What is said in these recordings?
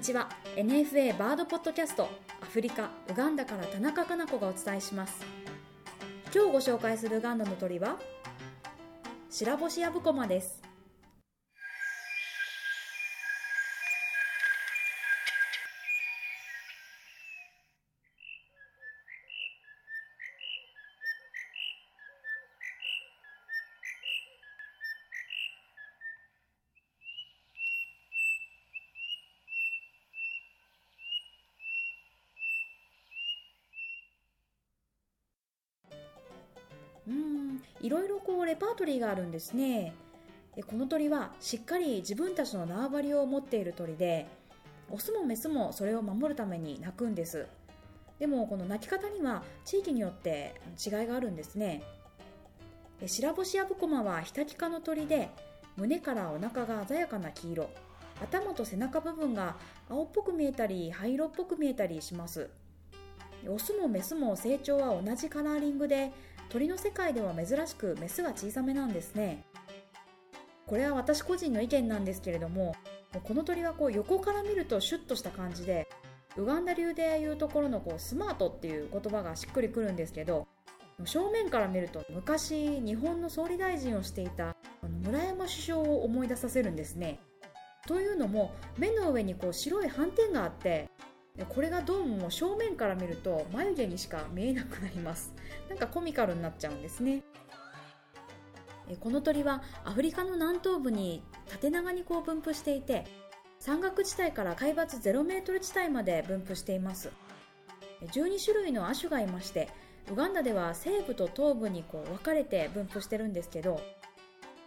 ちは。NFA バードポッドキャストアフリカウガンダから田中かな子がお伝えします。今日ご紹介するウガンダの鳥は白星ヤブコマです。いろいろこうレパートリーがあるんですね。でこの鳥はしっかり自分たちの縄張りを持っている鳥でオスもメスもそれを守るために鳴くんです。でもこの鳴き方には地域によって違いがあるんですね。白星ヤブコマはヒタキ科の鳥で胸からお腹が鮮やかな黄色。頭と背中部分が青っぽく見えたり灰色っぽく見えたりします。オスもメスも成長は同じカラーリングで鳥の世界では珍しくメスが小さめなんですね。これは私個人の意見なんですけれどもこの鳥はこう横から見るとシュッとした感じでウガンダ流でいうところのこうスマートっていう言葉がしっくりくるんですけど正面から見ると昔日本の総理大臣をしていた村山首相を思い出させるんですね。というのも目の上にこう白い斑点があってこれがどうも正面から見ると眉毛にしか見えなくなります。なんかコミカルになっちゃうんですね。この鳥はアフリカの南東部に縦長にこう分布していて山岳地帯から海抜0メートル地帯まで分布しています。12種類の亜種がいましてウガンダでは西部と東部にこう分かれて分布してるんですけど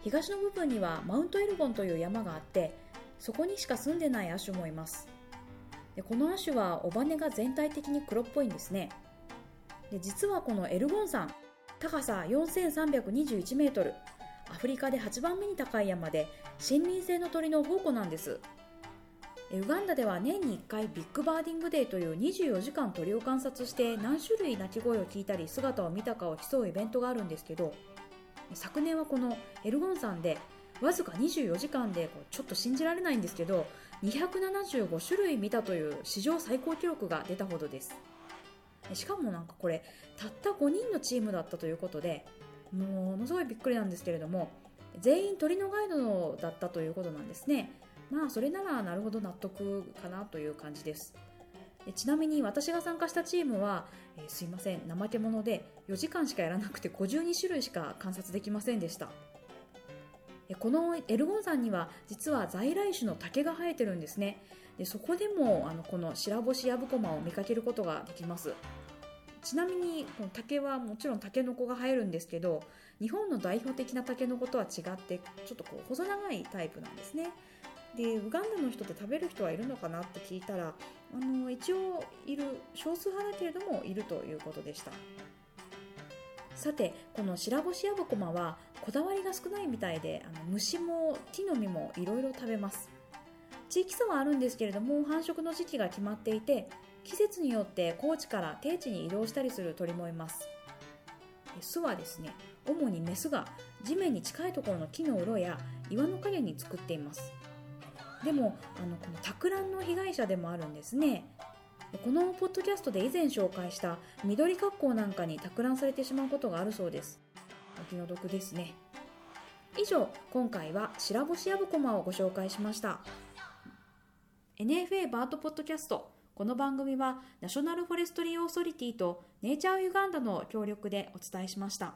東の部分には Mount Elgon という山があってそこにしか住んでない亜種もいます。でこの亜種は尾羽が全体的に黒っぽいんですね。で実はこのエルゴン山高さ4321メートルアフリカで8番目に高い山で森林性の鳥の宝庫なんです。ウガンダでは年に1回 Big Birding Day という24時間鳥を観察して何種類鳴き声を聞いたり姿を見たかを競うイベントがあるんですけど昨年はこのエルゴン山でわずか24時間でちょっと信じられないんですけど275種類見たという史上最高記録が出たほどです。しかもなんかこれたった5人のチームだったということでものすごいびっくりなんですけれども全員鳥のガイドだったということなんですね。まあそれならなるほど納得かなという感じです。ちなみに私が参加したチームは、えー、すいません怠け者で4時間しかやらなくて52種類しか観察できませんでした。このエルゴン山には実は在来種の竹が生えてるんですね。でそこでもあのこの白星ヤブコマを見かけることができます。ちなみにこの竹はもちろんタケノコが生えるんですけど日本の代表的なタケノコとは違ってちょっとこう細長いタイプなんですね。でウガンダの人って食べる人はいるのかなって聞いたらあの一応いる少数派だけれどもいるということでした。さてこの白星ヤブコマはこだわりが少ないみたいであの虫も木の実もいろいろ食べます。地域差はあるんですけれども繁殖の時期が決まっていて季節によって高地から低地に移動したりする鳥もいます。巣はですね主にメスが地面に近いところの木の裏や岩の陰に作っています。でもあのこの托卵の被害者でもあるんですね。このポッドキャストで以前紹介した緑格好なんかに托卵されてしまうことがあるそうです。お気の毒ですね。以上今回は白星ヤブコマをご紹介しました。NFA バートポッドキャスト。この番組はナショナルフォレストリーオーソリティとネイチャーユガンダの協力でお伝えしました。